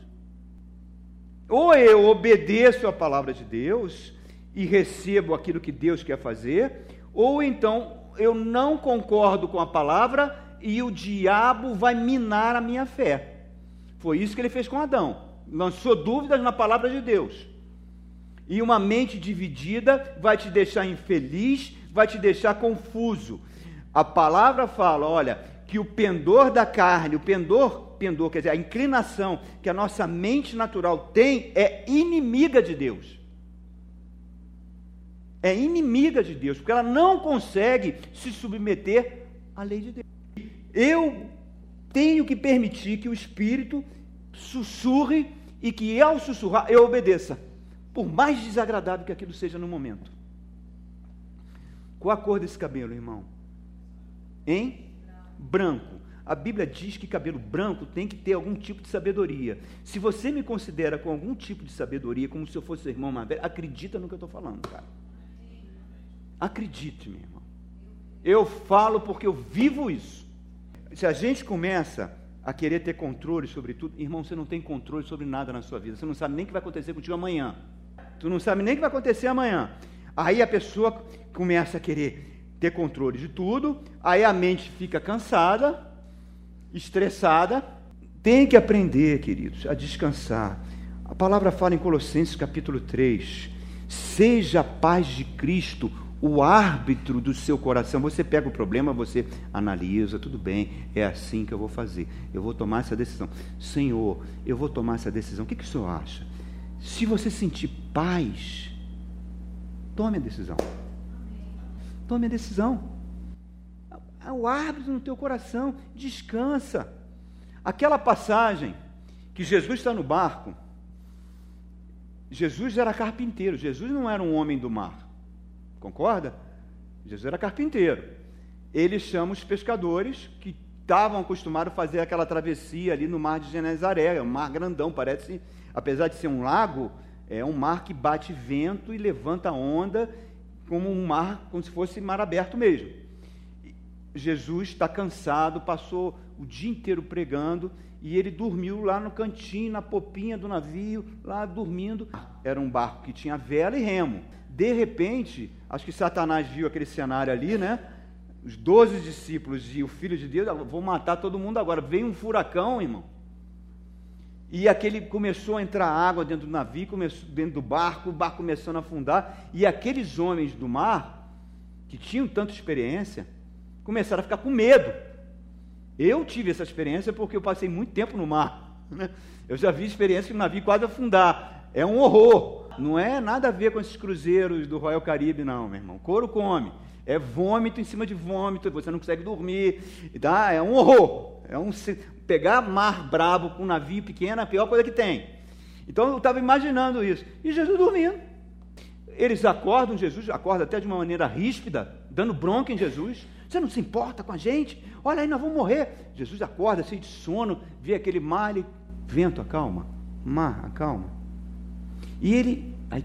Ou eu obedeço a palavra de Deus e recebo aquilo que Deus quer fazer, ou então eu não concordo com a palavra e o diabo vai minar a minha fé. Foi isso que ele fez com Adão. Lançou dúvidas na palavra de Deus. E uma mente dividida vai te deixar infeliz, vai te deixar confuso. A palavra fala, olha, que o pendor da carne, o pendor, pendor, quer dizer, a inclinação que a nossa mente natural tem é inimiga de Deus é inimiga de Deus, porque ela não consegue se submeter à lei de Deus. Eu tenho que permitir que o Espírito sussurre e que ao sussurrar eu obedeça, por mais desagradável que aquilo seja no momento. Qual a cor desse cabelo, irmão? Em branco. A Bíblia diz que cabelo branco tem que ter algum tipo de sabedoria. Se você me considera com algum tipo de sabedoria, como se eu fosse seu irmão mais velho, acredita no que eu estou falando, cara. Acredite, meu irmão. Eu falo porque eu vivo isso. Se a gente começa a querer ter controle sobre tudo, irmão, você não tem controle sobre nada na sua vida. Você não sabe nem o que vai acontecer contigo amanhã. Tu não sabe nem o que vai acontecer amanhã. Aí a pessoa começa a querer ter controle de tudo, aí a mente fica cansada, estressada. Tem que aprender, queridos, a descansar. A palavra fala em Colossenses capítulo 3: Seja a paz de Cristo o árbitro do seu coração. Você pega o problema, você analisa, tudo bem, é assim que eu vou fazer. Eu vou tomar essa decisão. Senhor, eu vou tomar essa decisão. O que, que o senhor acha? Se você sentir paz, tome a decisão. Tome a decisão. O árbitro no teu coração, descansa. Aquela passagem que Jesus está no barco, Jesus era carpinteiro, Jesus não era um homem do mar. Concorda? Jesus era carpinteiro. Ele chama os pescadores que estavam acostumados a fazer aquela travessia ali no mar de Genezaré, é um mar grandão, parece, apesar de ser um lago, é um mar que bate vento e levanta onda, como um mar, como se fosse mar aberto mesmo. Jesus está cansado, passou o dia inteiro pregando e ele dormiu lá no cantinho, na popinha do navio, lá dormindo. Era um barco que tinha vela e remo de repente, acho que Satanás viu aquele cenário ali, né? Os doze discípulos e o Filho de Deus, vou matar todo mundo agora. Veio um furacão, irmão. E aquele começou a entrar água dentro do navio, começou, dentro do barco, o barco começando a afundar. E aqueles homens do mar, que tinham tanta experiência, começaram a ficar com medo. Eu tive essa experiência porque eu passei muito tempo no mar. Né? Eu já vi experiência que o navio quase afundar. É um horror. Não é nada a ver com esses cruzeiros do Royal Caribe, não, meu irmão. Couro come. É vômito em cima de vômito, você não consegue dormir. Tá? É um horror. É um pegar mar brabo com um navio pequeno é a pior coisa que tem. Então eu estava imaginando isso. E Jesus dormindo. Eles acordam, Jesus acorda até de uma maneira ríspida, dando bronca em Jesus. Você não se importa com a gente? Olha aí, nós vamos morrer. Jesus acorda, cheio de sono, vê aquele mar, ele, vento, acalma, mar, acalma. E ele, aí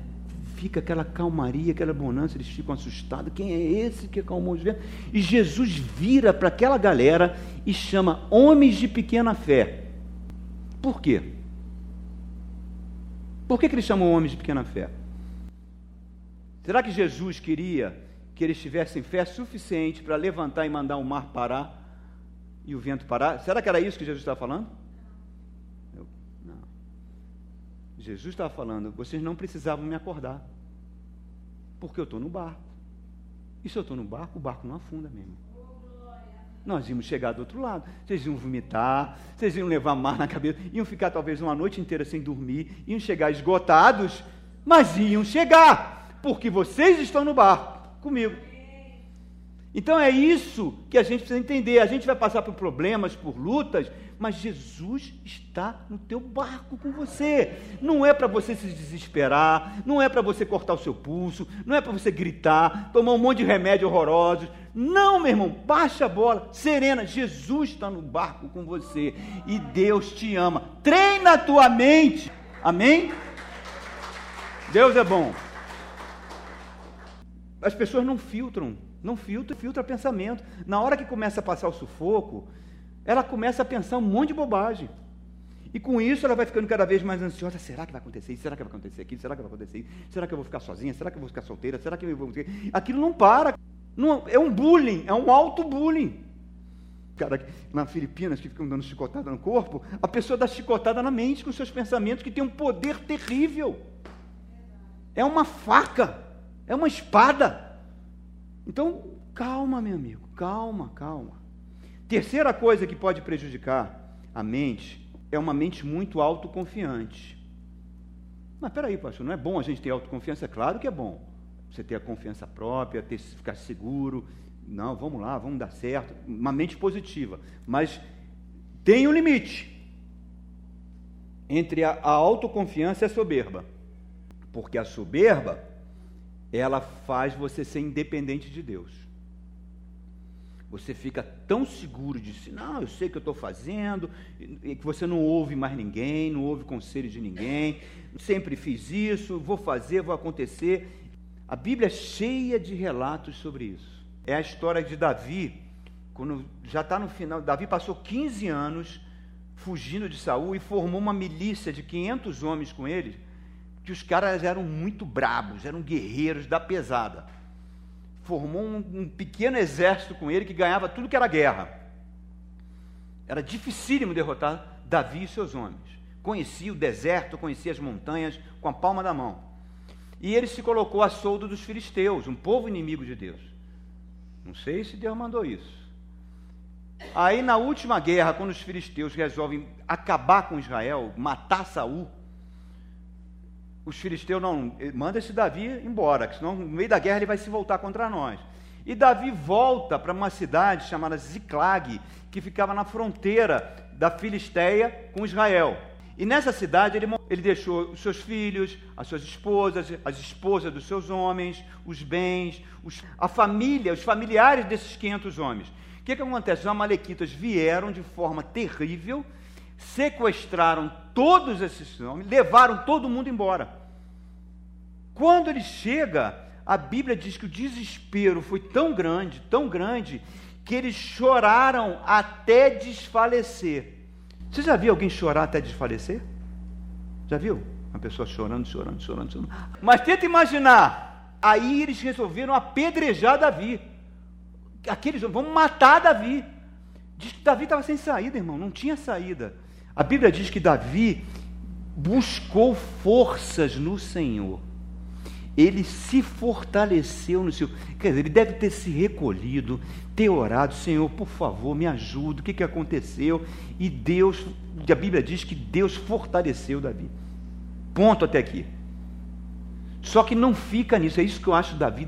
fica aquela calmaria, aquela bonança, eles ficam assustados. Quem é esse que acalmou os ventos? E Jesus vira para aquela galera e chama homens de pequena fé. Por quê? Por que, que ele chamou homens de pequena fé? Será que Jesus queria que eles tivessem fé suficiente para levantar e mandar o mar parar e o vento parar? Será que era isso que Jesus estava falando? não. Jesus estava falando, vocês não precisavam me acordar, porque eu estou no barco. E se eu estou no barco, o barco não afunda mesmo. Nós íamos chegar do outro lado. Vocês iam vomitar, vocês iam levar mar na cabeça, iam ficar talvez uma noite inteira sem dormir, iam chegar esgotados, mas iam chegar, porque vocês estão no barco comigo. Então é isso que a gente precisa entender. A gente vai passar por problemas, por lutas, mas Jesus está no teu barco com você. Não é para você se desesperar, não é para você cortar o seu pulso, não é para você gritar, tomar um monte de remédio horrorosos. Não, meu irmão, baixa a bola, serena. Jesus está no barco com você e Deus te ama. Treina a tua mente. Amém? Deus é bom. As pessoas não filtram, não filtram, filtra pensamento. Na hora que começa a passar o sufoco, ela começa a pensar um monte de bobagem. E com isso ela vai ficando cada vez mais ansiosa. Será que vai acontecer isso? Será que vai acontecer aquilo? Será que vai acontecer isso? Será que eu vou ficar sozinha? Será que eu vou ficar solteira? Será que eu vou. Aquilo não para. Não, é um bullying, é um auto-bullying. Cara, na Filipinas que ficam dando chicotada no corpo, a pessoa dá chicotada na mente com seus pensamentos que tem um poder terrível. É uma faca, é uma espada. Então, calma, meu amigo, calma, calma. Terceira coisa que pode prejudicar a mente é uma mente muito autoconfiante. Mas peraí, pastor, não é bom a gente ter autoconfiança? É claro que é bom. Você ter a confiança própria, ter, ficar seguro. Não, vamos lá, vamos dar certo. Uma mente positiva. Mas tem um limite entre a, a autoconfiança e a soberba. Porque a soberba, ela faz você ser independente de Deus. Você fica tão seguro de si, não, eu sei o que eu estou fazendo, e que você não ouve mais ninguém, não ouve conselho de ninguém, sempre fiz isso, vou fazer, vou acontecer. A Bíblia é cheia de relatos sobre isso. É a história de Davi, quando já está no final, Davi passou 15 anos fugindo de Saul e formou uma milícia de 500 homens com ele, que os caras eram muito brabos, eram guerreiros da pesada formou um, um pequeno exército com ele que ganhava tudo que era guerra. Era dificílimo derrotar Davi e seus homens. Conhecia o deserto, conhecia as montanhas com a palma da mão. E ele se colocou a soldo dos filisteus, um povo inimigo de Deus. Não sei se Deus mandou isso. Aí na última guerra, quando os filisteus resolvem acabar com Israel, matar Saul, os filisteus não, manda esse Davi embora, que senão no meio da guerra ele vai se voltar contra nós. E Davi volta para uma cidade chamada Ziclag, que ficava na fronteira da Filisteia com Israel. E nessa cidade ele, ele deixou os seus filhos, as suas esposas, as esposas dos seus homens, os bens, os, a família, os familiares desses 500 homens. O que, que acontece? Os amalequitas vieram de forma terrível sequestraram todos esses homens, levaram todo mundo embora. Quando ele chega, a Bíblia diz que o desespero foi tão grande, tão grande, que eles choraram até desfalecer. Você já viu alguém chorar até desfalecer? Já viu? Uma pessoa chorando, chorando, chorando, chorando. Mas tenta imaginar. Aí eles resolveram apedrejar Davi. Aqueles vão matar Davi. Diz que Davi estava sem saída, irmão, não tinha saída. A Bíblia diz que Davi buscou forças no Senhor. Ele se fortaleceu no Senhor. Quer dizer, ele deve ter se recolhido, ter orado, Senhor, por favor, me ajuda, o que, que aconteceu? E Deus, a Bíblia diz que Deus fortaleceu Davi. Ponto até aqui. Só que não fica nisso, é isso que eu acho Davi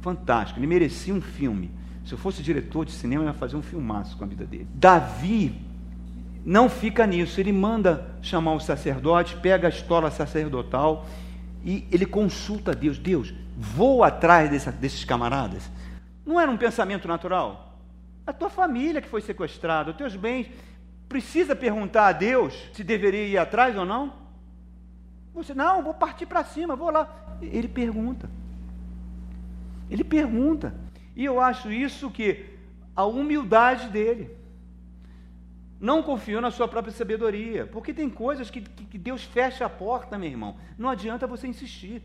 fantástico. Ele merecia um filme. Se eu fosse diretor de cinema, eu ia fazer um filmaço com a vida dele. Davi não fica nisso, ele manda chamar o sacerdote, pega a estola sacerdotal e ele consulta Deus: Deus, vou atrás dessa, desses camaradas. Não era um pensamento natural? A tua família que foi sequestrada, os teus bens. Precisa perguntar a Deus se deveria ir atrás ou não? Você, não, vou partir para cima, vou lá. Ele pergunta. Ele pergunta. E eu acho isso que a humildade dele. Não confiou na sua própria sabedoria. Porque tem coisas que, que Deus fecha a porta, meu irmão. Não adianta você insistir.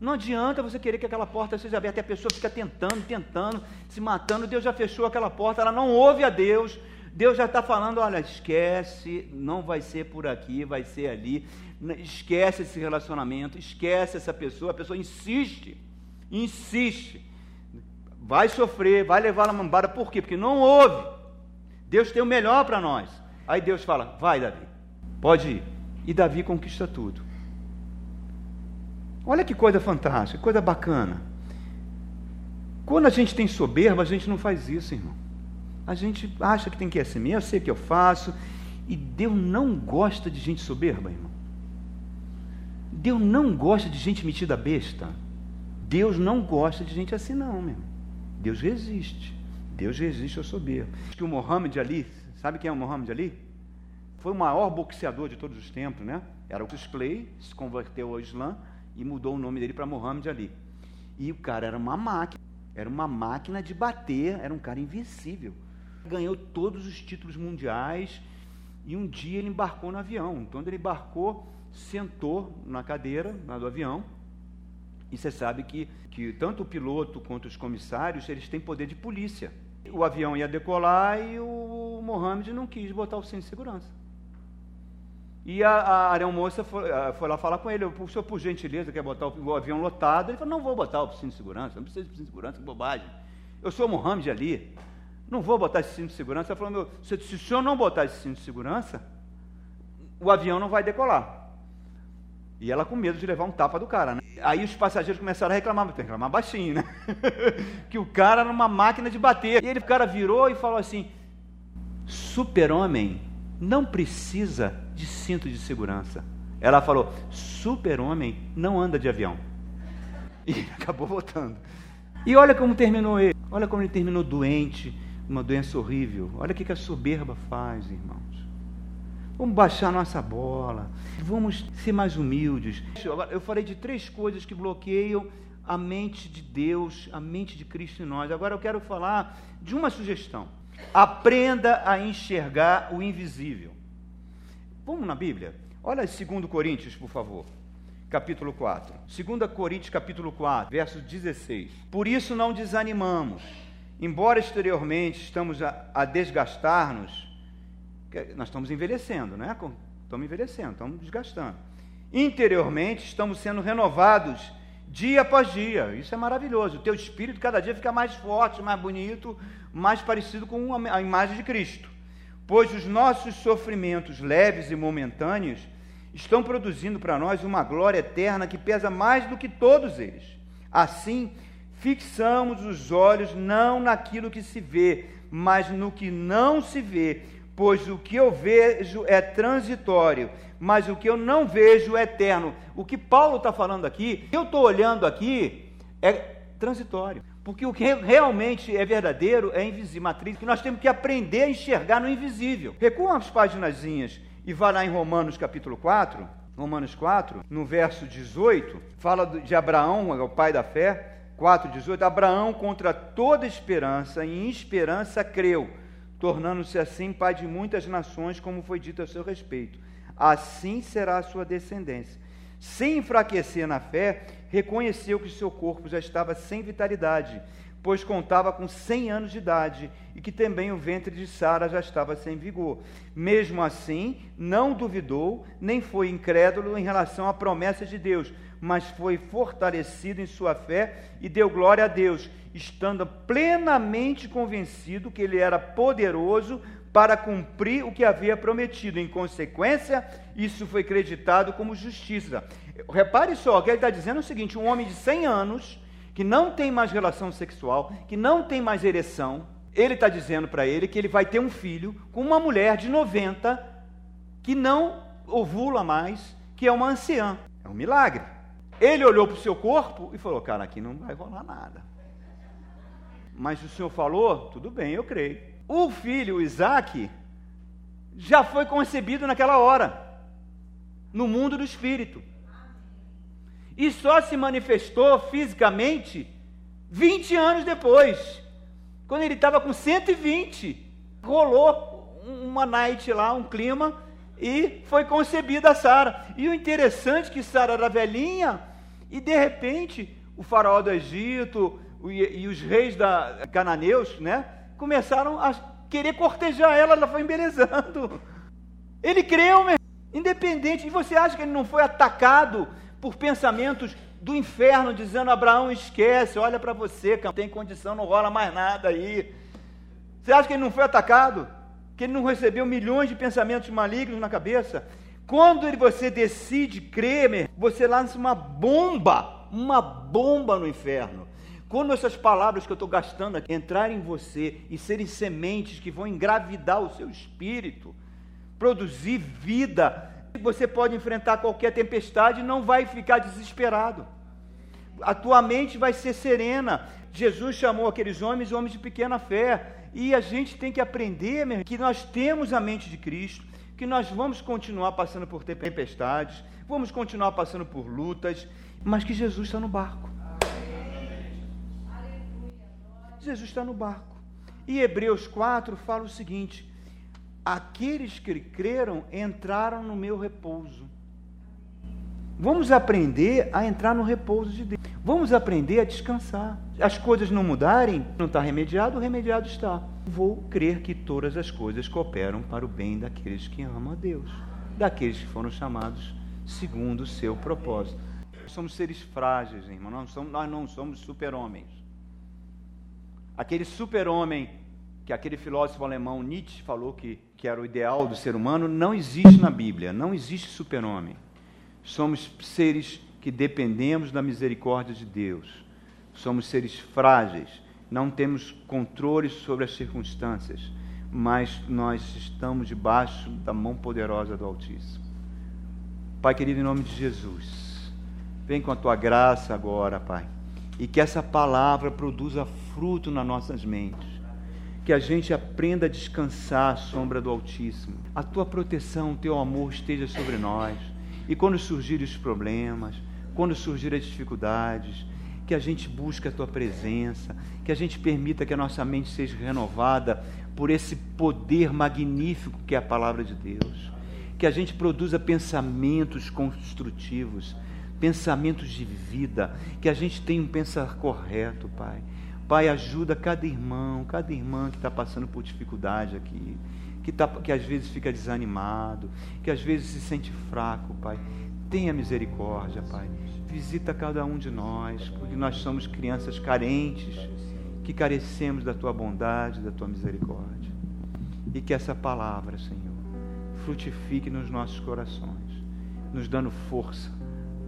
Não adianta você querer que aquela porta seja aberta e a pessoa fica tentando, tentando, se matando. Deus já fechou aquela porta, ela não ouve a Deus. Deus já está falando: olha, esquece, não vai ser por aqui, vai ser ali. Esquece esse relacionamento, esquece essa pessoa. A pessoa insiste, insiste. Vai sofrer, vai levar a mambada. Por quê? Porque não ouve. Deus tem o melhor para nós. Aí Deus fala: vai, Davi, pode ir. E Davi conquista tudo. Olha que coisa fantástica, coisa bacana. Quando a gente tem soberba, a gente não faz isso, irmão. A gente acha que tem que ir assim mesmo, eu sei o que eu faço. E Deus não gosta de gente soberba, irmão. Deus não gosta de gente metida besta. Deus não gosta de gente assim, não, meu. Deus resiste. Deus resiste ao soberbo. Que o Mohammed Ali, sabe quem é o Mohammed Ali? Foi o maior boxeador de todos os tempos, né? Era o Clay, se converteu ao Islã e mudou o nome dele para Mohammed Ali. E o cara era uma máquina, era uma máquina de bater, era um cara invencível. Ganhou todos os títulos mundiais e um dia ele embarcou no avião. Então ele embarcou, sentou na cadeira do avião. E você sabe que, que tanto o piloto quanto os comissários, eles têm poder de polícia. O avião ia decolar e o Mohammed não quis botar o cinto de segurança. E a, a aeromoça foi, foi, lá falar com ele, o senhor, por gentileza, quer botar o, o, avião lotado? Ele falou, não vou botar o cinto de segurança, não precisa de cinto de segurança, que bobagem. Eu sou o Mohamed Ali, não vou botar esse cinto de segurança. Ele falou, meu, se, se o senhor não botar esse cinto de segurança, o avião não vai decolar. E ela com medo de levar um tapa do cara, né? Aí os passageiros começaram a reclamar, que reclamar baixinho, né? que o cara era uma máquina de bater. E ele, o cara virou e falou assim: super-homem não precisa de cinto de segurança. Ela falou: super-homem não anda de avião. E acabou voltando. E olha como terminou ele. Olha como ele terminou doente, uma doença horrível. Olha o que a soberba faz, irmãos. Vamos baixar nossa bola. Vamos ser mais humildes. Eu falei de três coisas que bloqueiam a mente de Deus, a mente de Cristo em nós. Agora eu quero falar de uma sugestão. Aprenda a enxergar o invisível. Vamos na Bíblia? Olha 2 Coríntios, por favor. Capítulo 4. 2 Coríntios, capítulo 4, verso 16. Por isso não desanimamos, embora exteriormente estamos a, a desgastar-nos, nós estamos envelhecendo, né? Estamos envelhecendo, estamos desgastando. Interiormente estamos sendo renovados dia após dia. Isso é maravilhoso. O teu espírito cada dia fica mais forte, mais bonito, mais parecido com a imagem de Cristo. Pois os nossos sofrimentos leves e momentâneos estão produzindo para nós uma glória eterna que pesa mais do que todos eles. Assim, fixamos os olhos não naquilo que se vê, mas no que não se vê, pois o que eu vejo é transitório, mas o que eu não vejo é eterno. O que Paulo está falando aqui, eu estou olhando aqui, é transitório. Porque o que realmente é verdadeiro é invisível, matriz, que nós temos que aprender a enxergar no invisível. Recua umas páginas e vá lá em Romanos capítulo 4, Romanos 4, no verso 18, fala de Abraão, o pai da fé, 4,18, Abraão contra toda esperança, em esperança creu, tornando-se assim pai de muitas nações, como foi dito a seu respeito. Assim será a sua descendência. Sem enfraquecer na fé, reconheceu que seu corpo já estava sem vitalidade, pois contava com cem anos de idade, e que também o ventre de Sara já estava sem vigor. Mesmo assim, não duvidou, nem foi incrédulo em relação à promessa de Deus, mas foi fortalecido em sua fé e deu glória a Deus, estando plenamente convencido que ele era poderoso para cumprir o que havia prometido. Em consequência, isso foi creditado como justiça. Repare só, o que ele está dizendo é o seguinte: um homem de 100 anos, que não tem mais relação sexual, que não tem mais ereção, ele está dizendo para ele que ele vai ter um filho com uma mulher de 90 que não ovula mais, que é uma anciã. É um milagre. Ele olhou para o seu corpo e falou: Cara, aqui não vai rolar nada. Mas o senhor falou, tudo bem, eu creio. O filho Isaac já foi concebido naquela hora, no mundo do espírito. e só se manifestou fisicamente 20 anos depois, quando ele estava com 120. Rolou uma night lá, um clima, e foi concebida Sara. E o interessante é que Sara era velhinha, e de repente o faraó do Egito e, os reis da cananeus, né, começaram a querer cortejar ela, ela foi embelezando. Ele creu, meu, independente. E você acha que ele não foi atacado por pensamentos do inferno, dizendo: Abraão, esquece, olha para você, não tem condição, não rola mais nada aí. Você acha que ele não foi atacado? Que ele não recebeu milhões de pensamentos malignos na cabeça? Quando você decide crer, você lança uma bomba, uma bomba no inferno. Quando essas palavras que eu estou gastando aqui entrarem em você e serem sementes que vão engravidar o seu espírito, produzir vida, você pode enfrentar qualquer tempestade e não vai ficar desesperado. A tua mente vai ser serena. Jesus chamou aqueles homens homens de pequena fé. E a gente tem que aprender que nós temos a mente de Cristo, que nós vamos continuar passando por tempestades, vamos continuar passando por lutas, mas que Jesus está no barco. Jesus está no barco. E Hebreus 4 fala o seguinte: aqueles que creram entraram no meu repouso. Vamos aprender a entrar no repouso de Deus. Vamos aprender a descansar. As coisas não mudarem, não está remediado, o remediado está. Vou crer que todas as coisas cooperam para o bem daqueles que amam a Deus, daqueles que foram chamados segundo o seu propósito. Somos seres frágeis, irmão. Nós, somos, nós não somos super-homens. Aquele super-homem que aquele filósofo alemão Nietzsche falou que, que era o ideal do ser humano, não existe na Bíblia, não existe super-homem. Somos seres que dependemos da misericórdia de Deus. Somos seres frágeis, não temos controle sobre as circunstâncias, mas nós estamos debaixo da mão poderosa do Altíssimo. Pai querido, em nome de Jesus, vem com a tua graça agora, Pai e que essa palavra produza fruto nas nossas mentes. Que a gente aprenda a descansar à sombra do Altíssimo. A tua proteção, o teu amor esteja sobre nós. E quando surgirem os problemas, quando surgirem as dificuldades, que a gente busque a tua presença, que a gente permita que a nossa mente seja renovada por esse poder magnífico que é a palavra de Deus. Que a gente produza pensamentos construtivos pensamentos de vida, que a gente tenha um pensar correto, Pai. Pai, ajuda cada irmão, cada irmã que está passando por dificuldade aqui, que, tá, que às vezes fica desanimado, que às vezes se sente fraco, Pai. Tenha misericórdia, Pai. Visita cada um de nós, porque nós somos crianças carentes, que carecemos da Tua bondade, da Tua misericórdia. E que essa palavra, Senhor, frutifique nos nossos corações, nos dando força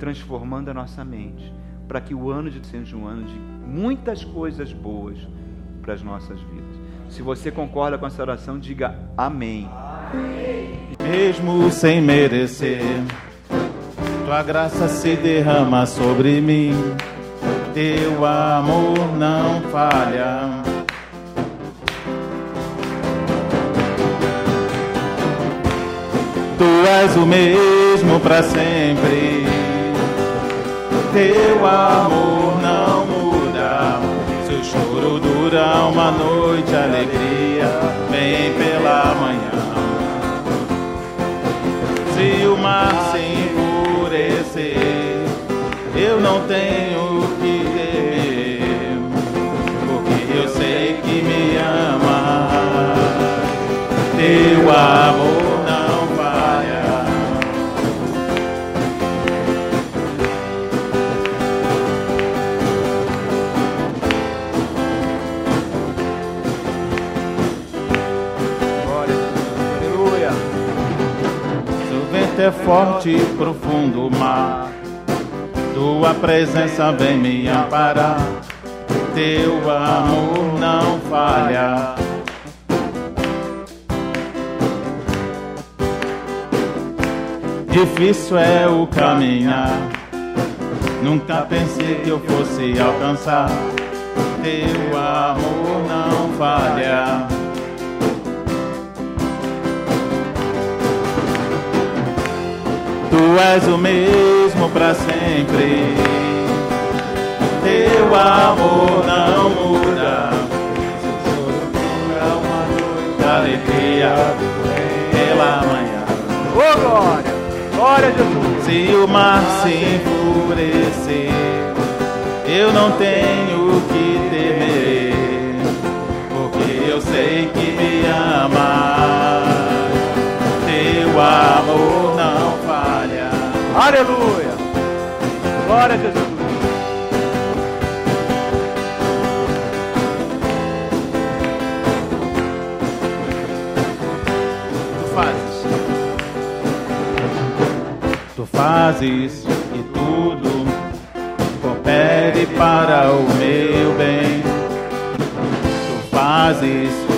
transformando a nossa mente, para que o ano de seja um ano de muitas coisas boas para as nossas vidas. Se você concorda com essa oração, diga amém. amém. Mesmo sem merecer, tua graça se derrama sobre mim, teu amor não falha. Tu és o mesmo para sempre teu amor não dura uma noite, alegria vem pela manhã. Se o mar se enfurecer, eu não tenho que temer, porque eu sei que me ama. Teu amor é forte e profundo mar. Tua presença vem me amparar, teu amor não falha. Difícil é o caminhar, nunca pensei que eu fosse alcançar. Teu amor não falha. És o mesmo para sempre. Teu amor não muda. É uma noite de alegria pela manhã. Ô glória! Glória a Jesus! Se o mar se enfurecer, eu não tenho Glória a Jesus! Tu fazes. Tu fazes e tudo coopere para o meu bem. Tu fazes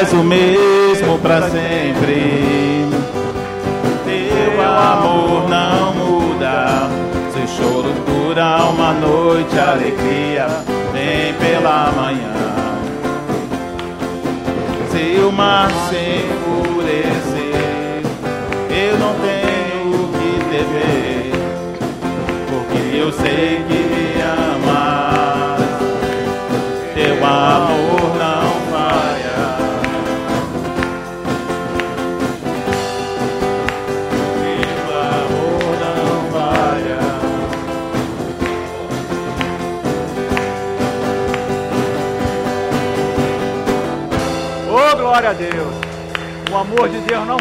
és o mesmo para sempre. Teu amor não muda. Seu choro dura uma noite, alegria vem pela manhã. Se o mar se enfurecer, eu não tenho que temer porque eu sei que amor de Deus não